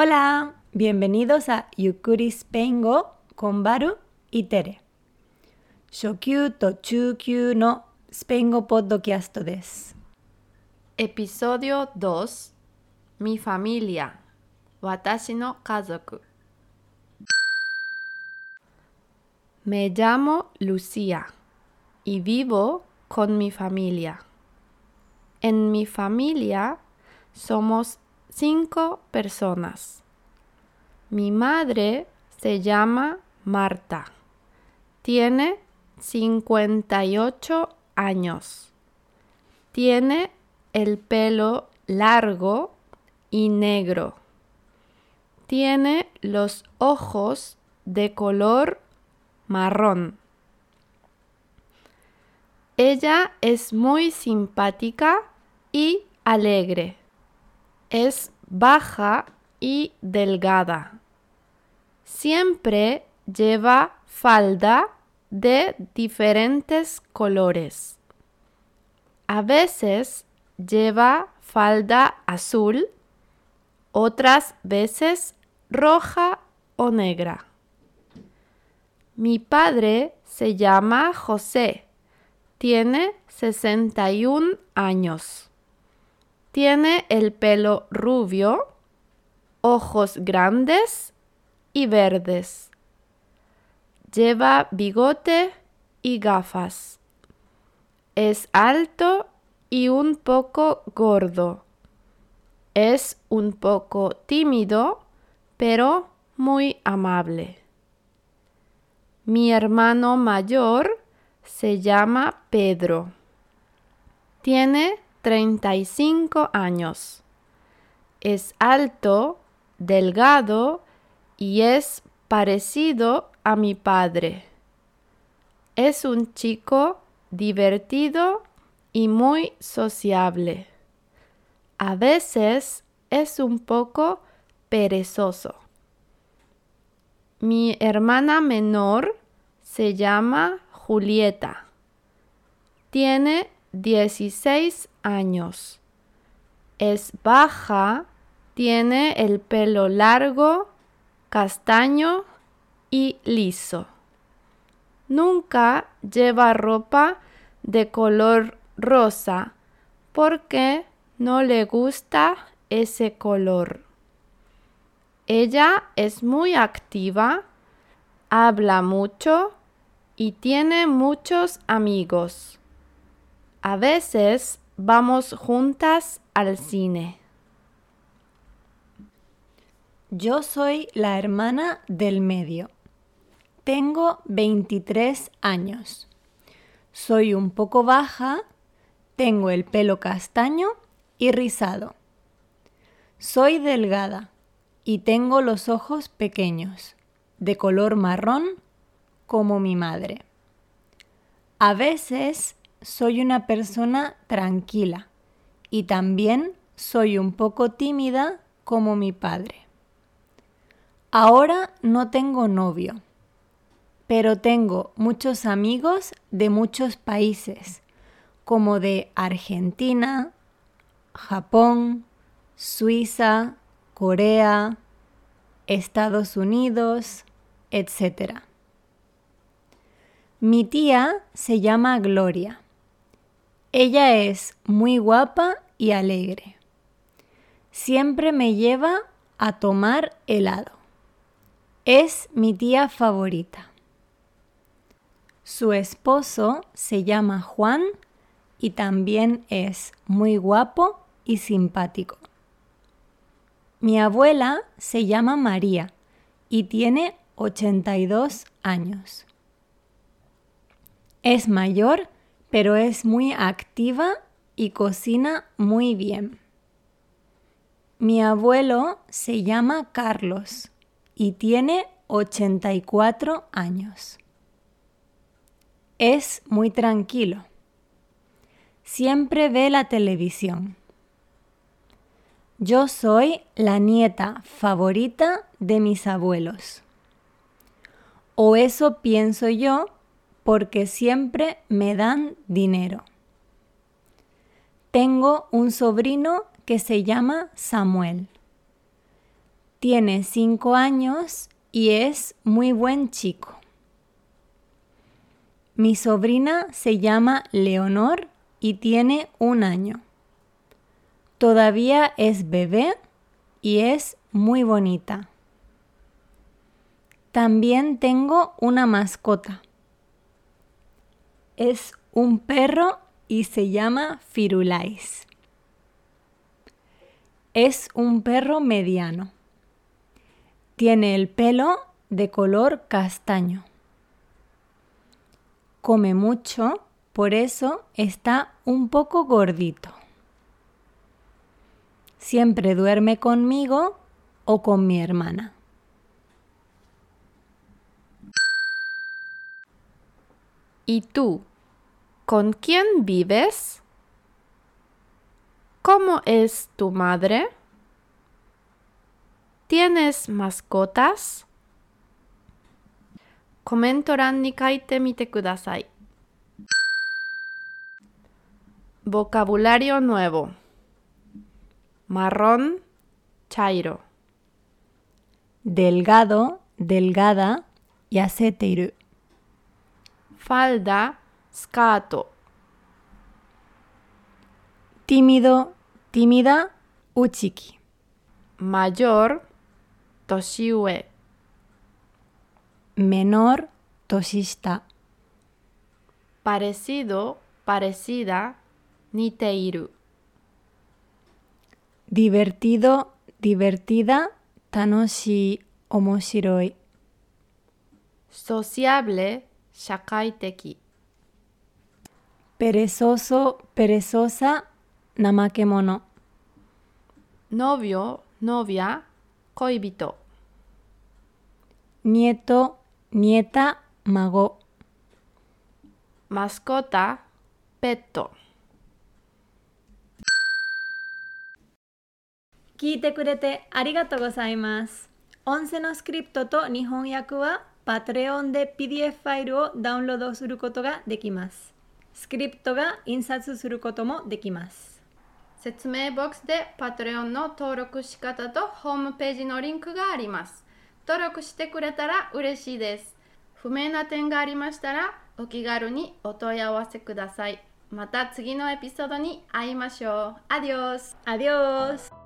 Hola, bienvenidos a Yukuris Pengo con Baru y Tere. Shokyu to Chukyu no Spengo Podcast des. Episodio 2 Mi familia Watashi no Kazoku Me llamo Lucía y vivo con mi familia. En mi familia somos cinco personas. Mi madre se llama Marta. Tiene 58 años. Tiene el pelo largo y negro. Tiene los ojos de color marrón. Ella es muy simpática y alegre. Es baja y delgada. Siempre lleva falda de diferentes colores. A veces lleva falda azul, otras veces roja o negra. Mi padre se llama José. Tiene 61 años. Tiene el pelo rubio, ojos grandes y verdes. Lleva bigote y gafas. Es alto y un poco gordo. Es un poco tímido, pero muy amable. Mi hermano mayor se llama Pedro. Tiene 35 años. Es alto, delgado y es parecido a mi padre. Es un chico divertido y muy sociable. A veces es un poco perezoso. Mi hermana menor se llama Julieta. Tiene 16 años. Es baja, tiene el pelo largo, castaño y liso. Nunca lleva ropa de color rosa porque no le gusta ese color. Ella es muy activa, habla mucho y tiene muchos amigos. A veces vamos juntas al cine. Yo soy la hermana del medio. Tengo 23 años. Soy un poco baja, tengo el pelo castaño y rizado. Soy delgada y tengo los ojos pequeños, de color marrón como mi madre. A veces soy una persona tranquila y también soy un poco tímida como mi padre. Ahora no tengo novio, pero tengo muchos amigos de muchos países, como de Argentina, Japón, Suiza, Corea, Estados Unidos, etc. Mi tía se llama Gloria. Ella es muy guapa y alegre. Siempre me lleva a tomar helado. Es mi tía favorita. Su esposo se llama Juan y también es muy guapo y simpático. Mi abuela se llama María y tiene 82 años. Es mayor, pero es muy activa y cocina muy bien. Mi abuelo se llama Carlos y tiene 84 años. Es muy tranquilo. Siempre ve la televisión. Yo soy la nieta favorita de mis abuelos. O eso pienso yo porque siempre me dan dinero. Tengo un sobrino que se llama Samuel. Tiene cinco años y es muy buen chico. Mi sobrina se llama Leonor y tiene un año. Todavía es bebé y es muy bonita. También tengo una mascota. Es un perro y se llama Firulais. Es un perro mediano. Tiene el pelo de color castaño. Come mucho, por eso está un poco gordito. Siempre duerme conmigo o con mi hermana. ¿Y tú? ¿Con quién vives? ¿Cómo es tu madre? ¿Tienes mascotas? コメント欄に書いてみてください。Vocabulario nuevo. Marrón, chairo. Delgado, delgada, yasete Falda, skato. Tímido, tímida, uchiki. Mayor, toshiue. Menor, toshista. Parecido, parecida, niteiru. Divertido, divertida, tanoshi, omoshiroi. Sociable, shakaiteki. Perezoso, perezosa, namakemono. Novio, novia, koibito. Nieto, nieta, mago. Mascota, petto. 聞いてくれてありがとうございます。音声のスクリプトと日本訳は Patreon で PDF ファイルをダウンロードすることができます。スクリプトが印刷することもできます。説明ボックスで Patreon の登録仕方とホームページのリンクがあります。登録してくれたら嬉しいです。不明な点がありましたらお気軽にお問い合わせください。また次のエピソードに会いましょう。アディオスアディオス